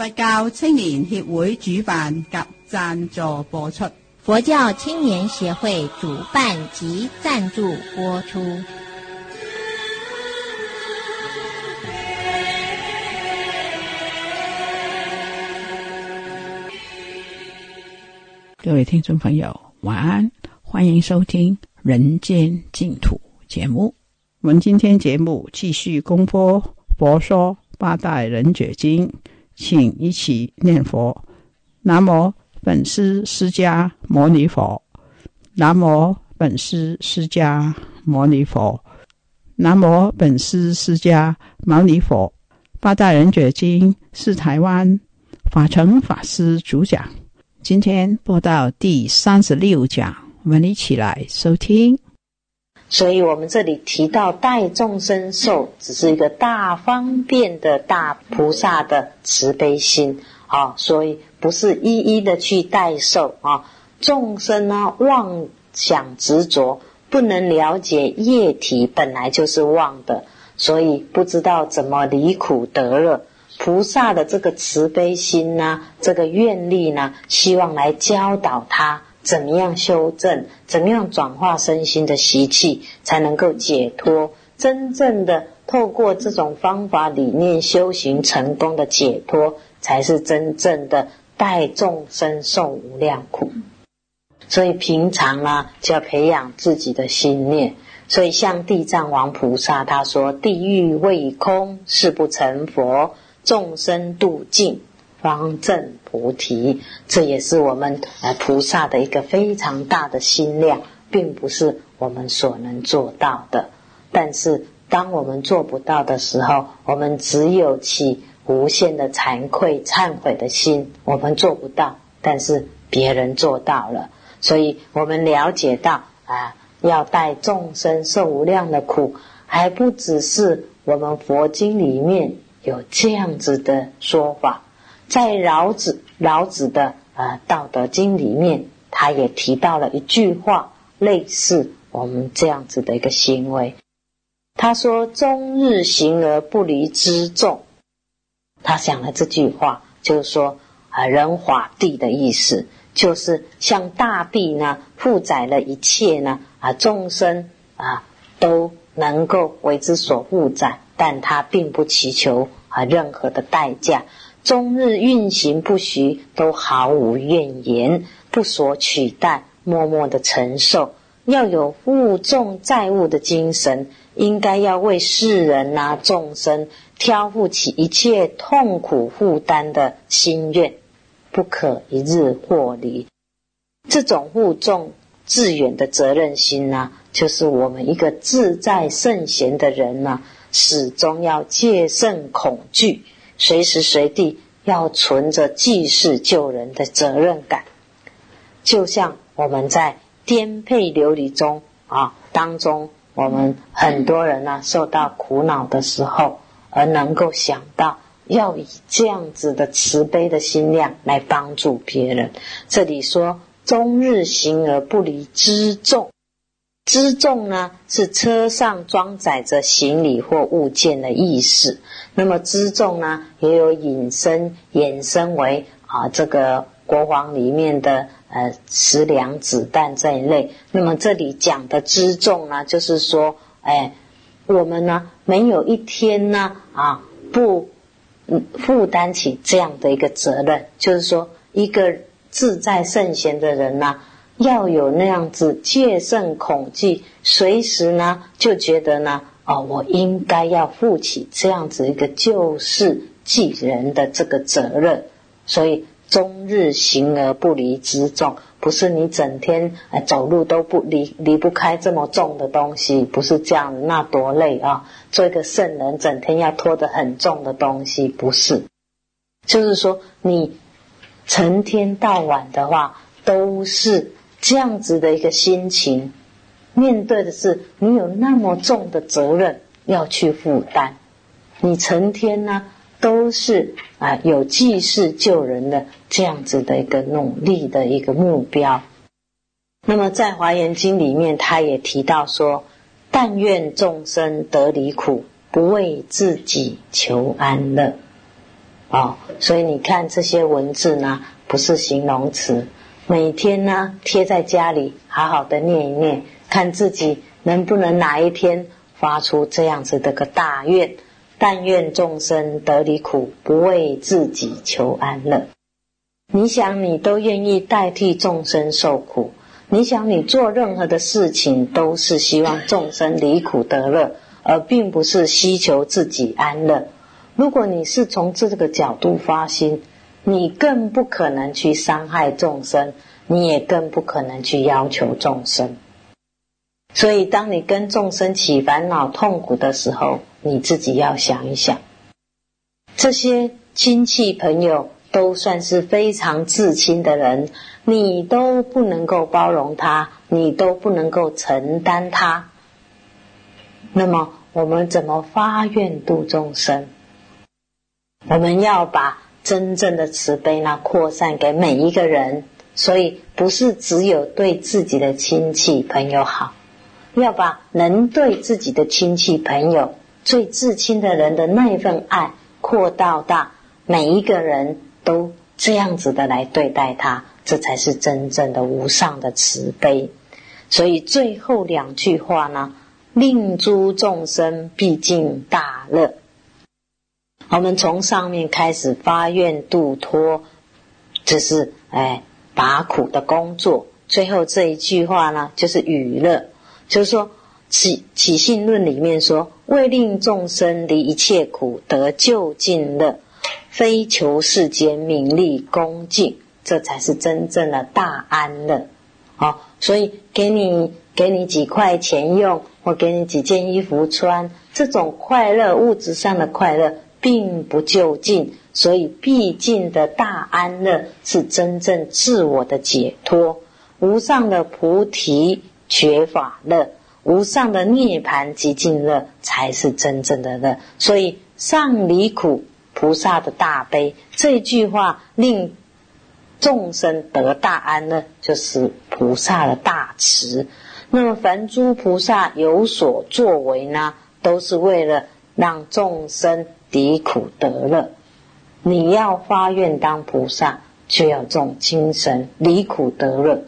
佛教青年协会主办及赞助播出。佛教青年协会主办及赞助播出。各位听众朋友，晚安！欢迎收听《人间净土》节目。我们今天节目继续公播《佛说八代人觉经》。请一起念佛：南无本师释迦牟尼佛，南无本师释迦牟尼佛，南无本师释迦牟尼佛。《八大人觉经》是台湾法成法师主讲，今天播到第三十六讲，我们一起来收听。所以我们这里提到代众生受，只是一个大方便的大菩萨的慈悲心啊，所以不是一一的去代受啊。众生呢，妄想执着，不能了解业体本来就是妄的，所以不知道怎么离苦得乐。菩萨的这个慈悲心呢，这个愿力呢，希望来教导他。怎么样修正？怎么样转化身心的习气，才能够解脱？真正的透过这种方法理念修行成功的解脱，才是真正的带众生送无量苦。所以平常呢，就要培养自己的心念。所以像地藏王菩萨他说：“地狱未空，誓不成佛；众生度尽。”方正菩提，这也是我们呃菩萨的一个非常大的心量，并不是我们所能做到的。但是，当我们做不到的时候，我们只有起无限的惭愧、忏悔的心。我们做不到，但是别人做到了，所以我们了解到啊，要带众生受无量的苦，还不只是我们佛经里面有这样子的说法。在老子老子的呃《道德经》里面，他也提到了一句话，类似我们这样子的一个行为。他说：“终日行而不离之众。”他讲了这句话就是说：“啊，人法地的意思，就是像大地呢，负载了一切呢，啊，众生啊，都能够为之所负载，但他并不祈求啊任何的代价。”终日运行不息，都毫无怨言，不所取代，默默的承受。要有负重载物的精神，应该要为世人啊众生挑负起一切痛苦负担的心愿，不可一日获离。这种负重致远的责任心呢，就是我们一个自在圣贤的人呢，始终要戒慎恐惧。随时随地要存着济世救人的责任感，就像我们在颠沛流离中啊，当中我们很多人呢受到苦恼的时候，而能够想到要以这样子的慈悲的心量来帮助别人。这里说，终日行而不离之众。辎重呢，是车上装载着行李或物件的意思。那么辎重呢，也有引申，衍生为啊，这个国王里面的呃食粮、子弹这一类。那么这里讲的辎重呢，就是说，哎，我们呢，没有一天呢，啊，不负担起这样的一个责任，就是说，一个志在圣贤的人呢。要有那样子戒慎恐惧，随时呢就觉得呢，哦，我应该要负起这样子一个救世济人的这个责任，所以终日行而不离之重，不是你整天啊走路都不离离不开这么重的东西，不是这样，那多累啊！做一个圣人，整天要拖得很重的东西，不是，就是说你成天到晚的话都是。这样子的一个心情，面对的是你有那么重的责任要去负担，你成天呢都是啊有济世救人的这样子的一个努力的一个目标。那么在《华严经》里面，他也提到说：“但愿众生得离苦，不为自己求安乐。”哦，所以你看这些文字呢，不是形容词。每天呢，贴在家里，好好的念一念，看自己能不能哪一天发出这样子的个大愿。但愿众生得离苦，不为自己求安乐。你想，你都愿意代替众生受苦；你想，你做任何的事情，都是希望众生离苦得乐，而并不是希求自己安乐。如果你是从这个角度发心。你更不可能去伤害众生，你也更不可能去要求众生。所以，当你跟众生起烦恼痛苦的时候，你自己要想一想，这些亲戚朋友都算是非常至亲的人，你都不能够包容他，你都不能够承担他。那么，我们怎么发愿度众生？我们要把。真正的慈悲呢，扩散给每一个人，所以不是只有对自己的亲戚朋友好，要把能对自己的亲戚朋友最至亲的人的那份爱扩到大，每一个人都这样子的来对待他，这才是真正的无上的慈悲。所以最后两句话呢，令诸众生毕竟大乐。我们从上面开始发愿度脱，这是哎拔苦的工作。最后这一句话呢，就是娱乐，就是说《起起信论》里面说：“为令众生离一切苦，得就近乐，非求世间名利恭敬，这才是真正的大安乐。”好，所以给你给你几块钱用，或给你几件衣服穿，这种快乐，物质上的快乐。并不究竟，所以毕竟的大安乐是真正自我的解脱，无上的菩提觉法乐，无上的涅盘极尽乐，才是真正的乐。所以上离苦菩萨的大悲，这句话令众生得大安乐，就是菩萨的大慈。那么凡诸菩萨有所作为呢，都是为了让众生。离苦得乐，你要发愿当菩萨，就要种精神离苦得乐。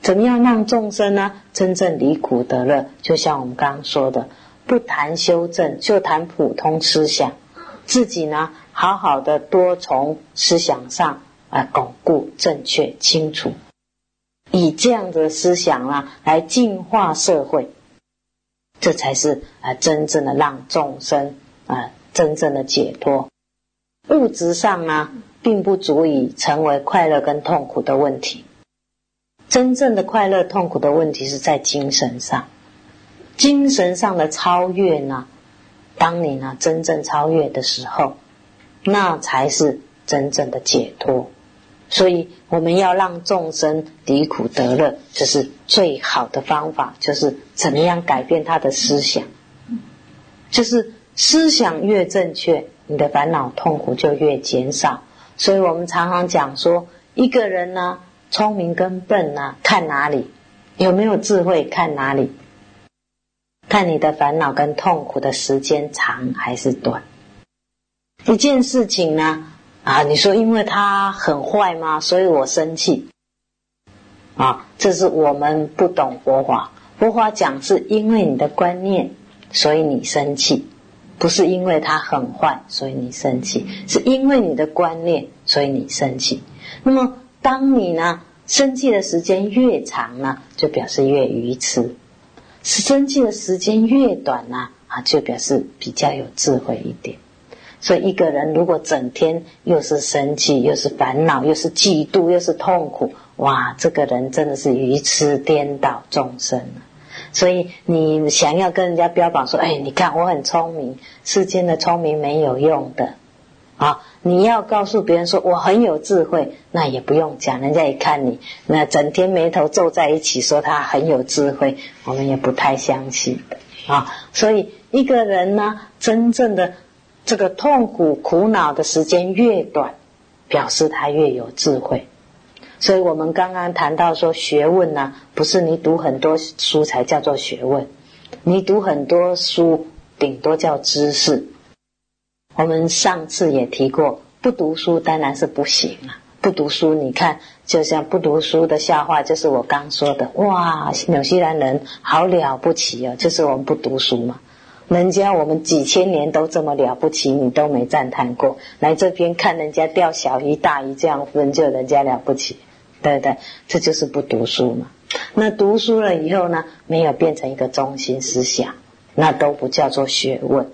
怎样让众生呢？真正离苦得乐，就像我们刚刚说的，不谈修正，就谈普通思想，自己呢，好好的多从思想上啊巩固、正确、清楚，以这样的思想啊，来净化社会，这才是啊，真正的让众生啊。真正的解脱，物质上呢，并不足以成为快乐跟痛苦的问题。真正的快乐痛苦的问题是在精神上，精神上的超越呢，当你呢真正超越的时候，那才是真正的解脱。所以，我们要让众生离苦得乐，这是最好的方法，就是怎么样改变他的思想，就是。思想越正确，你的烦恼痛苦就越减少。所以，我们常常讲说，一个人呢，聪明跟笨呢，看哪里，有没有智慧，看哪里，看你的烦恼跟痛苦的时间长还是短。一件事情呢，啊，你说因为他很坏吗？所以我生气。啊，这是我们不懂佛法。佛法讲是因为你的观念，所以你生气。不是因为他很坏，所以你生气，是因为你的观念，所以你生气。那么，当你呢生气的时间越长呢，就表示越愚痴；生气的时间越短呢，啊，就表示比较有智慧一点。所以，一个人如果整天又是生气，又是烦恼，又是嫉妒，又是痛苦，哇，这个人真的是愚痴颠倒众生。所以，你想要跟人家标榜说：“哎，你看我很聪明，世间的聪明没有用的。”啊，你要告诉别人说“我很有智慧”，那也不用讲。人家一看你那整天眉头皱在一起，说他很有智慧，我们也不太相信。啊，所以一个人呢，真正的这个痛苦、苦恼的时间越短，表示他越有智慧。所以我们刚刚谈到说学问呢，不是你读很多书才叫做学问，你读很多书，顶多叫知识。我们上次也提过，不读书当然是不行了。不读书，你看就像不读书的笑话，就是我刚说的，哇，纽西兰人好了不起啊，就是我们不读书嘛，人家我们几千年都这么了不起，你都没赞叹过来这边看人家钓小鱼大鱼这样，人就人家了不起。对对，这就是不读书嘛。那读书了以后呢，没有变成一个中心思想，那都不叫做学问。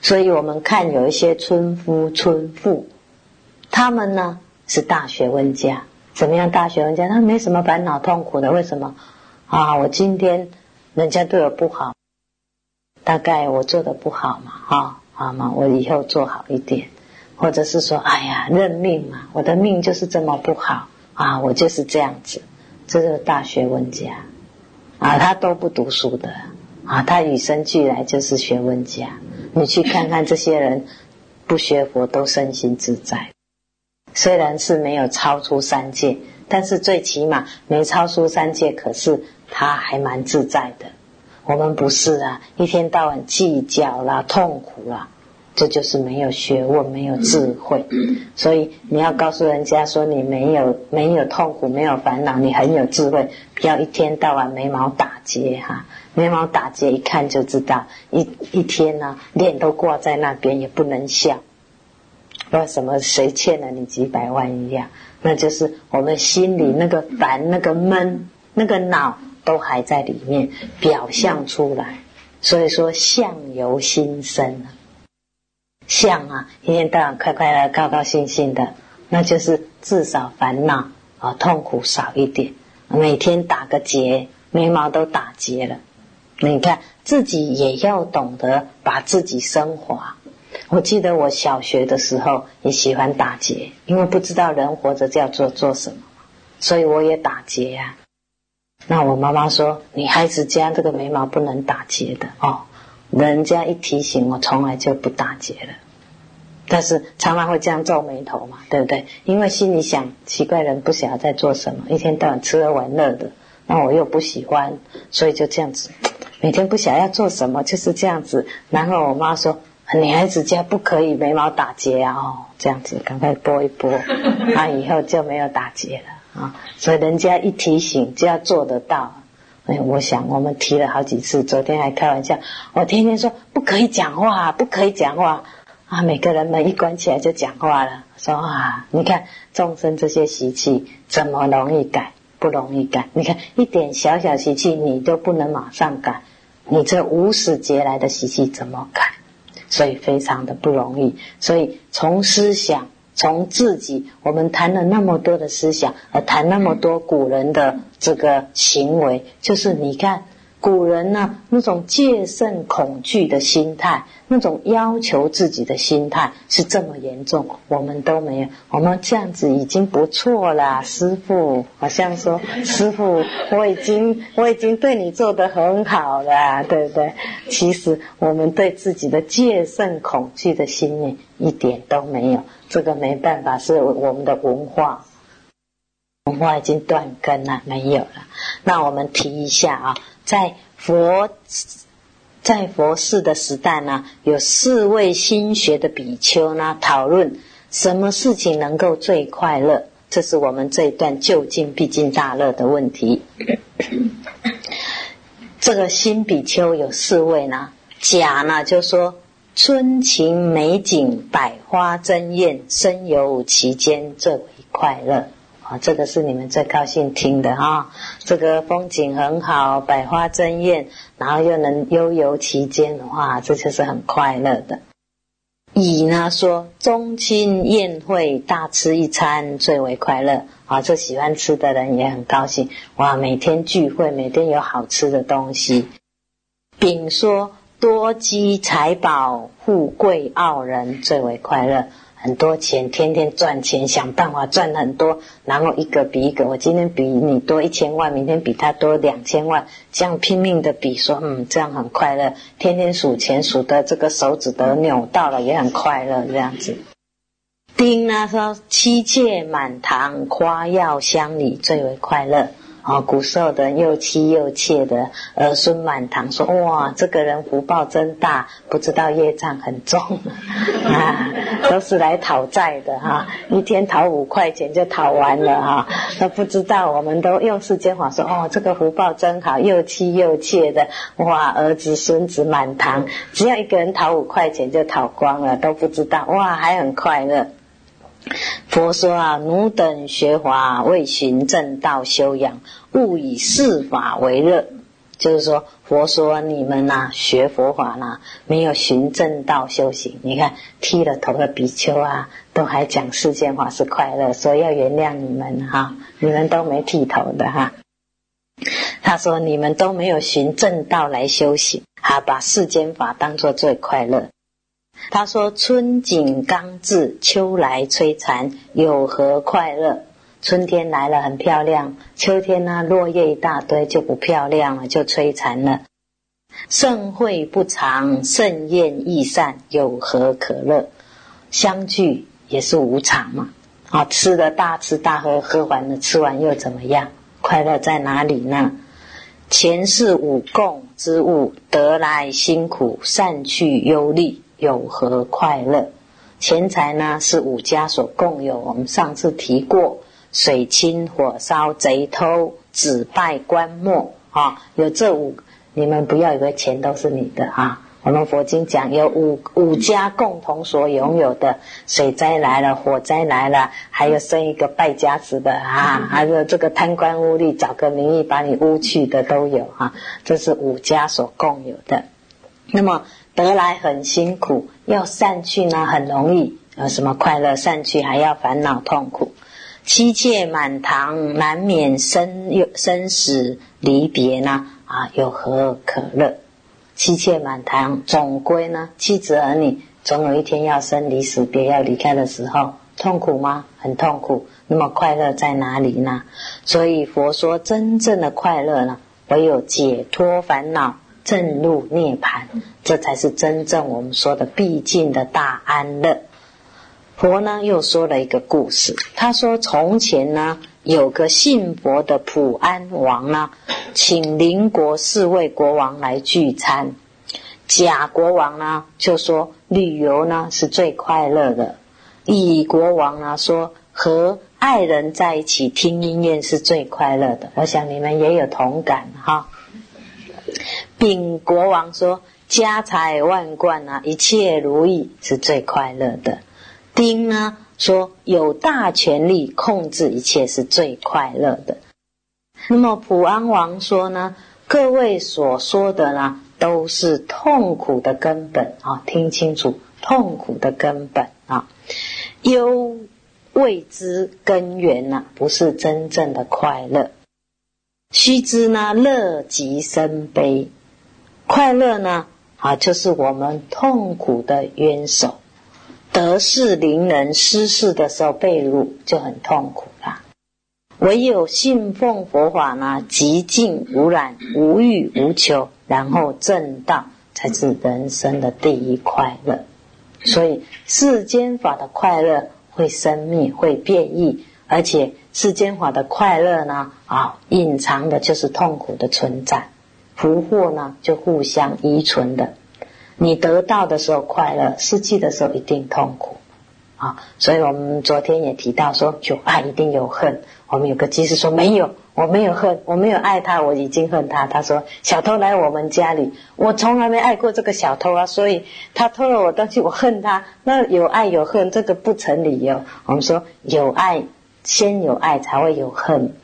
所以我们看有一些村夫村妇，他们呢是大学问家。怎么样，大学问家他没什么烦恼痛苦的？为什么？啊，我今天人家对我不好，大概我做的不好嘛，啊，好嘛，我以后做好一点，或者是说，哎呀，认命嘛，我的命就是这么不好。啊，我就是这样子，这是大学问家，啊，他都不读书的，啊，他与生俱来就是学问家。你去看看这些人，不学佛都身心自在，虽然是没有超出三界，但是最起码没超出三界，可是他还蛮自在的。我们不是啊，一天到晚计较啦，痛苦啦。这就是没有学问，没有智慧，所以你要告诉人家说你没有没有痛苦，没有烦恼，你很有智慧。不要一天到晚眉毛打结哈，眉毛打结一看就知道一一天呢，脸都挂在那边，也不能笑。或什么谁欠了你几百万一样，那就是我们心里那个烦、那个闷、那个恼都还在里面，表象出来。所以说，相由心生。像啊，一天到晚快快乐、高高兴兴的，那就是至少烦恼啊、痛苦少一点。每天打个结，眉毛都打结了。你看，自己也要懂得把自己升华。我记得我小学的时候也喜欢打结，因为不知道人活着叫做做什么，所以我也打结呀。那我妈妈说，女孩子家这个眉毛不能打结的哦。人家一提醒我，从来就不打结了。但是常常会这样皱眉头嘛，对不对？因为心里想，奇怪，人不想要在做什么，一天到晚吃喝玩乐的，那我又不喜欢，所以就这样子，每天不想要做什么，就是这样子。然后我妈说：“女孩子家不可以眉毛打结啊！”这样子，赶快拨一拨，那 以后就没有打结了啊。所以人家一提醒，就要做得到。我想，我们提了好几次，昨天还开玩笑。我天天说不可以讲话，不可以讲话啊！每个人们一关起来就讲话了，说啊，你看众生这些习气怎么容易改？不容易改。你看一点小小习气你都不能马上改，你这无始劫来的习气怎么改？所以非常的不容易。所以从思想。从自己，我们谈了那么多的思想，而谈那么多古人的这个行为，就是你看。古人呢，那种戒慎恐惧的心态，那种要求自己的心态是这么严重，我们都没有。我们这样子已经不错了，师傅好像说：“ 师傅，我已经我已经对你做得很好了，对不对？”其实我们对自己的戒慎恐惧的心理一点都没有，这个没办法，是我们的文化，文化已经断根了，没有了。那我们提一下啊。在佛在佛寺的时代呢，有四位心学的比丘呢，讨论什么事情能够最快乐？这是我们这一段就近毕竟大乐的问题。这个新比丘有四位呢，甲呢就说：春情美景，百花争艳，身游其间最为快乐。啊，这个是你们最高兴听的啊！这个风景很好，百花争艳，然后又能悠游其间的话，这就是很快乐的。乙呢说，中亲宴会大吃一餐最为快乐啊，这喜欢吃的人也很高兴。哇，每天聚会，每天有好吃的东西。丙说，多积财宝，富贵傲人最为快乐。很多钱，天天赚钱，想办法赚很多，然后一个比一个，我今天比你多一千万，明天比他多两千万，这样拼命的比，说嗯，这样很快乐，天天数钱数的这个手指都扭到了，也很快乐这样子。丁呢说，妻妾满堂，花耀香里最为快乐。啊，时候的，又妻又妾的，儿孙满堂，说哇，这个人福报真大，不知道业障很重，啊，都是来讨债的哈，一天讨五块钱就讨完了哈，都不知道，我们都用世间法说，哦，这个福报真好，又妻又妾的，哇，儿子孙子满堂，只要一个人讨五块钱就讨光了，都不知道，哇，还很快乐。佛说啊，汝等学法为寻正道修养，勿以世法为乐。就是说，佛说你们呐学佛法呐，没有寻正道修行。你看剃了头的比丘啊，都还讲世间法是快乐，说要原谅你们哈，你们都没剃头的哈。他说你们都没有寻正道来修行，好把世间法当作最快乐。他说：“春景刚至，秋来摧残，有何快乐？春天来了很漂亮，秋天呢，落叶一大堆，就不漂亮了，就摧残了。盛会不长，盛宴易散，有何可乐？相聚也是无常嘛。啊，吃的大吃大喝，喝完了，吃完又怎么样？快乐在哪里呢？前世五供之物，得来辛苦，散去忧虑。”有何快乐？钱财呢？是五家所共有。我们上次提过，水侵、火烧、贼偷、子败、官没啊，有这五，你们不要以为钱都是你的啊。我们佛经讲，有五五家共同所拥有的，水灾来了，火灾来了，还有生一个败家子的啊，还有这个贪官污吏，找个名义把你污去的都有啊。这是五家所共有的。那么。得来很辛苦，要散去呢很容易。有什么快乐散去还要烦恼痛苦？妻妾满堂，难免生生死离别呢？啊，有何可乐？妻妾满堂，总归呢，妻子儿女总有一天要生离死别，要离开的时候，痛苦吗？很痛苦。那么快乐在哪里呢？所以佛说，真正的快乐呢，唯有解脱烦恼。震入涅盘，这才是真正我们说的必尽的大安乐。佛呢又说了一个故事，他说从前呢有个信佛的普安王呢，请邻国四位国王来聚餐。甲国王呢就说旅游呢是最快乐的，乙国王呢说和爱人在一起听音乐是最快乐的。我想你们也有同感哈。丙国王说：“家财万贯啊，一切如意是最快乐的。”丁呢说：“有大权力控制一切是最快乐的。”那么普安王说呢：“各位所说的呢，都是痛苦的根本啊！听清楚，痛苦的根本啊，忧未知根源呐，不是真正的快乐。须知呢，乐极生悲。”快乐呢？啊，就是我们痛苦的冤首。得势凌人，失势的时候被辱，就很痛苦啦。唯有信奉佛法呢，极尽无染，无欲无求，然后正道才是人生的第一快乐。所以世间法的快乐会生灭，会变异，而且世间法的快乐呢，啊，隐藏的就是痛苦的存在。福祸呢，就互相依存的。你得到的时候快乐，失去的时候一定痛苦。啊，所以我们昨天也提到说，有爱一定有恨。我们有个技师说没有，我没有恨，我没有爱他，我已经恨他。他说小偷来我们家里，我从来没爱过这个小偷啊，所以他偷了我东西，我恨他。那有爱有恨这个不成理由。我们说有爱，先有爱才会有恨。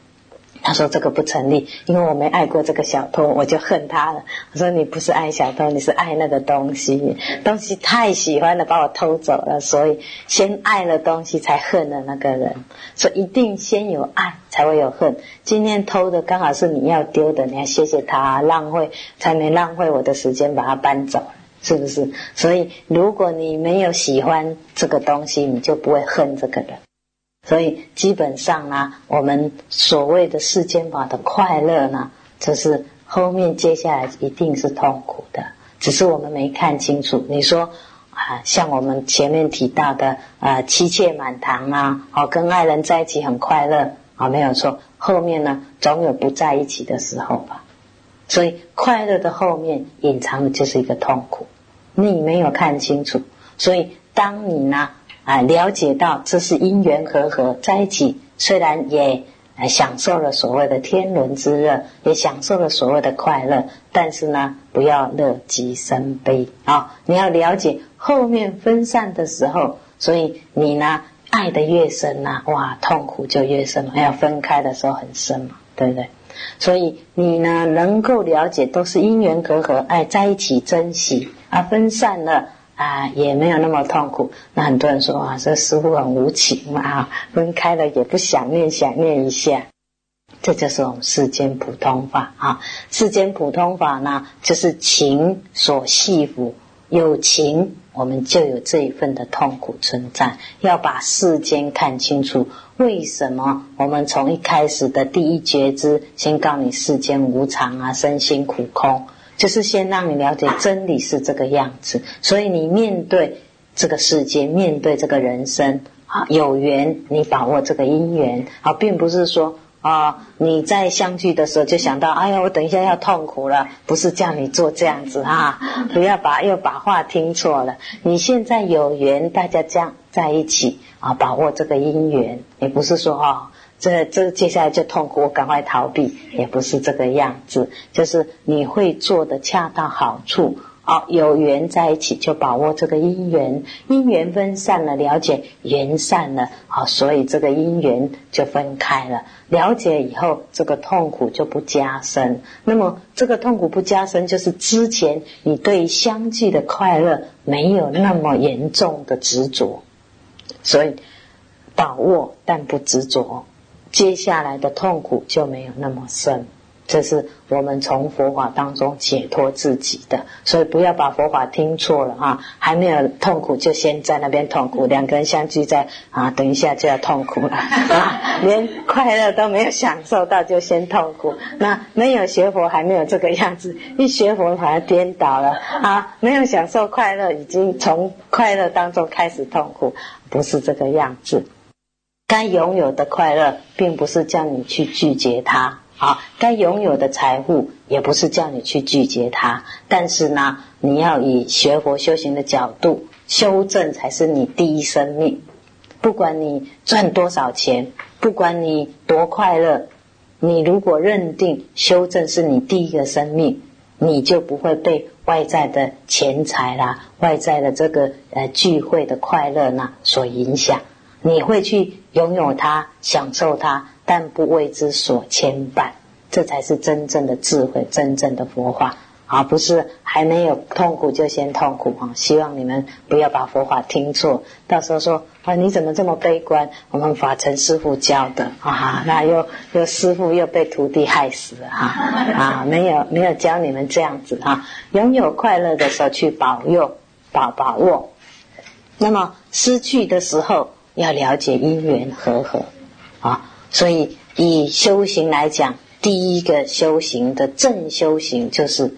他说这个不成立，因为我没爱过这个小偷，我就恨他了。我说你不是爱小偷，你是爱那个东西，东西太喜欢了，把我偷走了，所以先爱了东西才恨了那个人。所以一定先有爱才会有恨。今天偷的刚好是你要丢的，你要谢谢他浪费，才没浪费我的时间把它搬走，是不是？所以如果你没有喜欢这个东西，你就不会恨这个人。所以基本上呢，我们所谓的世间法的快乐呢，就是后面接下来一定是痛苦的，只是我们没看清楚。你说啊，像我们前面提到的啊，妻妾满堂啊，哦，跟爱人在一起很快乐啊，没有错。后面呢，总有不在一起的时候吧。所以快乐的后面隐藏的就是一个痛苦，你没有看清楚。所以当你呢？啊，了解到这是因缘隔阂在一起，虽然也享受了所谓的天伦之乐，也享受了所谓的快乐，但是呢，不要乐极生悲啊！你要了解后面分散的时候，所以你呢，爱的越深呐，哇，痛苦就越深，还要分开的时候很深嘛，对不对？所以你呢，能够了解都是因缘隔阂，爱在一起珍惜啊，分散了。啊，也没有那么痛苦。那很多人说啊，这师傅很无情嘛，分开了也不想念，想念一下。这就是我们世间普通法啊。世间普通法呢，就是情所系缚，有情我们就有这一份的痛苦存在。要把世间看清楚，为什么我们从一开始的第一觉知，先告诉你世间无常啊，身心苦空。就是先让你了解真理是这个样子，所以你面对这个世界，面对这个人生啊，有缘你把握这个因缘啊，并不是说啊你在相聚的时候就想到，哎呀，我等一下要痛苦了，不是叫你做这样子哈，不要把又把话听错了。你现在有缘，大家这样在一起啊，把握这个因缘，也不是说哦，这这接下来就痛苦，我赶快逃避也不是这个样子，就是你会做的恰到好处。哦，有缘在一起就把握这个因缘，因缘分散了，了解缘散了，哦，所以这个因缘就分开了。了解以后，这个痛苦就不加深。那么这个痛苦不加深，就是之前你对相聚的快乐没有那么严重的执着，所以把握但不执着。接下来的痛苦就没有那么深，这是我们从佛法当中解脱自己的。所以不要把佛法听错了啊！还没有痛苦就先在那边痛苦，两个人相聚在啊，等一下就要痛苦了，啊、连快乐都没有享受到就先痛苦。那没有学佛还没有这个样子，一学佛反而颠倒了啊！没有享受快乐，已经从快乐当中开始痛苦，不是这个样子。该拥有的快乐，并不是叫你去拒绝它；好，该拥有的财富，也不是叫你去拒绝它。但是呢，你要以学佛修行的角度修正，才是你第一生命。不管你赚多少钱，不管你多快乐，你如果认定修正是你第一个生命，你就不会被外在的钱财啦、外在的这个呃聚会的快乐呢所影响，你会去。拥有它，享受它，但不为之所牵绊，这才是真正的智慧，真正的佛法，而不是还没有痛苦就先痛苦啊！希望你们不要把佛法听错，到时候说啊你怎么这么悲观？我们法尘师傅教的啊，那又又师傅又被徒弟害死了啊！啊，没有没有教你们这样子啊，拥有快乐的时候去保佑、保把握，那么失去的时候。要了解因缘和合，啊，所以以修行来讲，第一个修行的正修行就是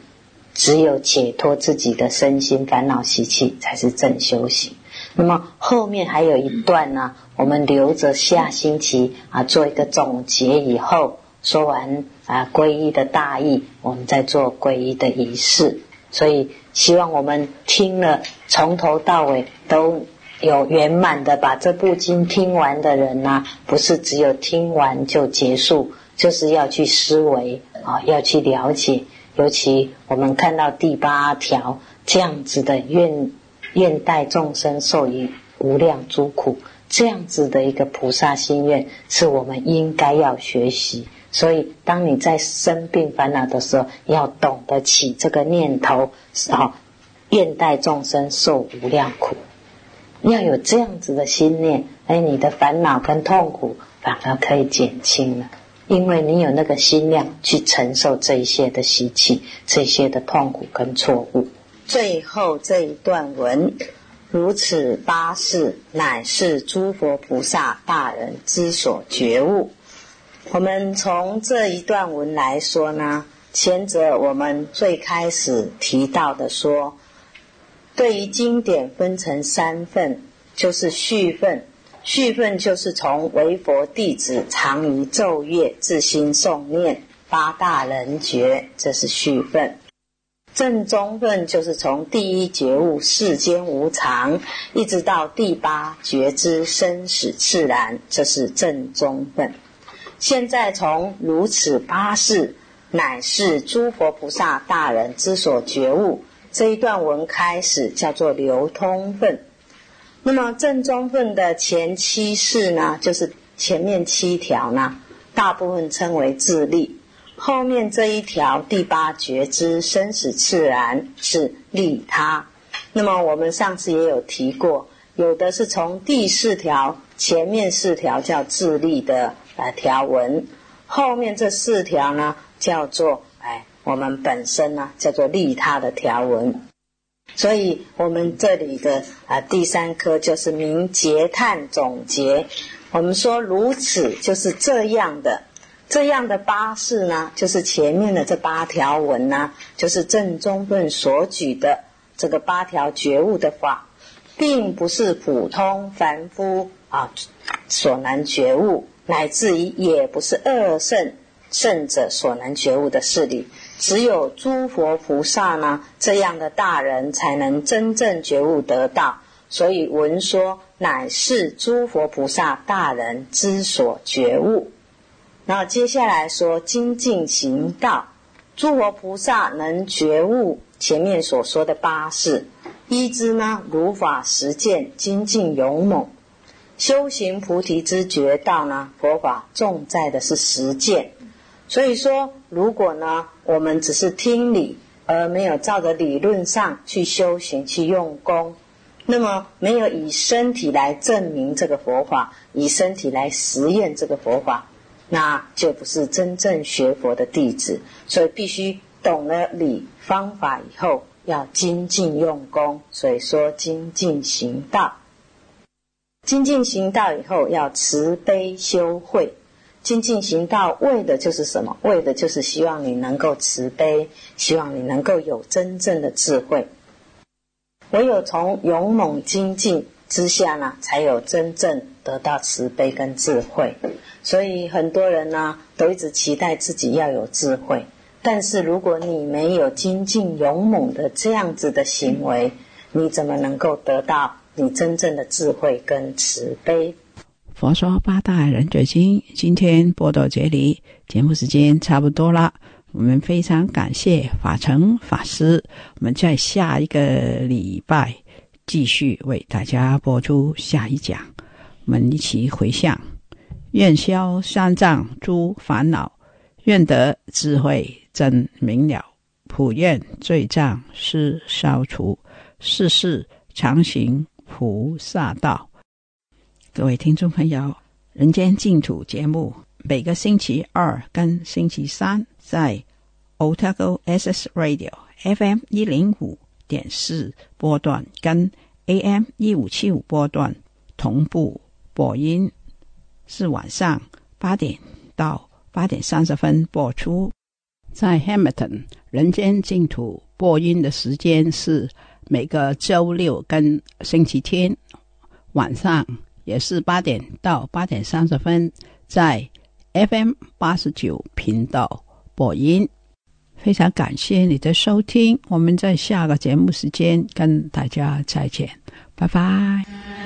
只有解脱自己的身心烦恼习气才是正修行。那么后面还有一段呢，我们留着下星期啊做一个总结。以后说完啊，皈依的大意，我们再做皈依的仪式。所以希望我们听了从头到尾都。有圆满的把这部经听完的人呢，不是只有听完就结束，就是要去思维啊，要去了解。尤其我们看到第八条这样子的愿愿，待众生受于无量诸苦，这样子的一个菩萨心愿，是我们应该要学习。所以，当你在生病烦恼的时候，要懂得起这个念头啊，愿待众生受无量苦。要有这样子的心念，哎，你的烦恼跟痛苦反而可以减轻了，因为你有那个心量去承受这一些的习气、这些的痛苦跟错误。最后这一段文，如此八事，乃是诸佛菩萨大人之所觉悟。我们从这一段文来说呢，前者我们最开始提到的说。对于经典分成三份，就是序份。序份就是从为佛弟子常于昼夜自心诵念八大人觉，这是序份。正宗份就是从第一觉悟世间无常，一直到第八觉知生死自然，这是正宗份。现在从如此八事，乃是诸佛菩萨大人之所觉悟。这一段文开始叫做流通分，那么正中分的前七式呢，就是前面七条呢，大部分称为自立。后面这一条第八觉知生死自然是利他。那么我们上次也有提过，有的是从第四条前面四条叫自立的呃条文，后面这四条呢叫做。我们本身呢，叫做利他的条文，所以，我们这里的啊第三科就是明结叹总结。我们说如此就是这样的，这样的八事呢，就是前面的这八条文呢，就是正中论所举的这个八条觉悟的法，并不是普通凡夫啊所能觉悟，乃至于也不是二圣圣者所能觉悟的事理。只有诸佛菩萨呢这样的大人才能真正觉悟得到，所以文说乃是诸佛菩萨大人之所觉悟。那接下来说精进行道，诸佛菩萨能觉悟前面所说的八事，一知呢如法实践精进勇猛，修行菩提之觉道呢佛法重在的是实践，所以说如果呢。我们只是听理，而没有照着理论上去修行、去用功，那么没有以身体来证明这个佛法，以身体来实验这个佛法，那就不是真正学佛的弟子。所以必须懂了理方法以后，要精进用功。所以说，精进行道，精进行道以后，要慈悲修慧。精进行道，为的就是什么？为的就是希望你能够慈悲，希望你能够有真正的智慧。唯有从勇猛精进之下呢，才有真正得到慈悲跟智慧。所以很多人呢，都一直期待自己要有智慧，但是如果你没有精进勇猛的这样子的行为，你怎么能够得到你真正的智慧跟慈悲？佛说八大人觉经，今天播到这里，节目时间差不多了。我们非常感谢法诚法师，我们在下一个礼拜继续为大家播出下一讲。我们一起回向，愿消三藏诸烦恼，愿得智慧真明了，普愿罪障施消除，世世常行菩萨道。各位听众朋友，《人间净土》节目每个星期二跟星期三在 Otago S S Radio F M 一零五点四波段跟 A M 一五七五波段同步播音，是晚上八点到八点三十分播出。在 Hamilton，《人间净土》播音的时间是每个周六跟星期天晚上。也是八点到八点三十分，在 FM 八十九频道播音。非常感谢你的收听，我们在下个节目时间跟大家再见，拜拜。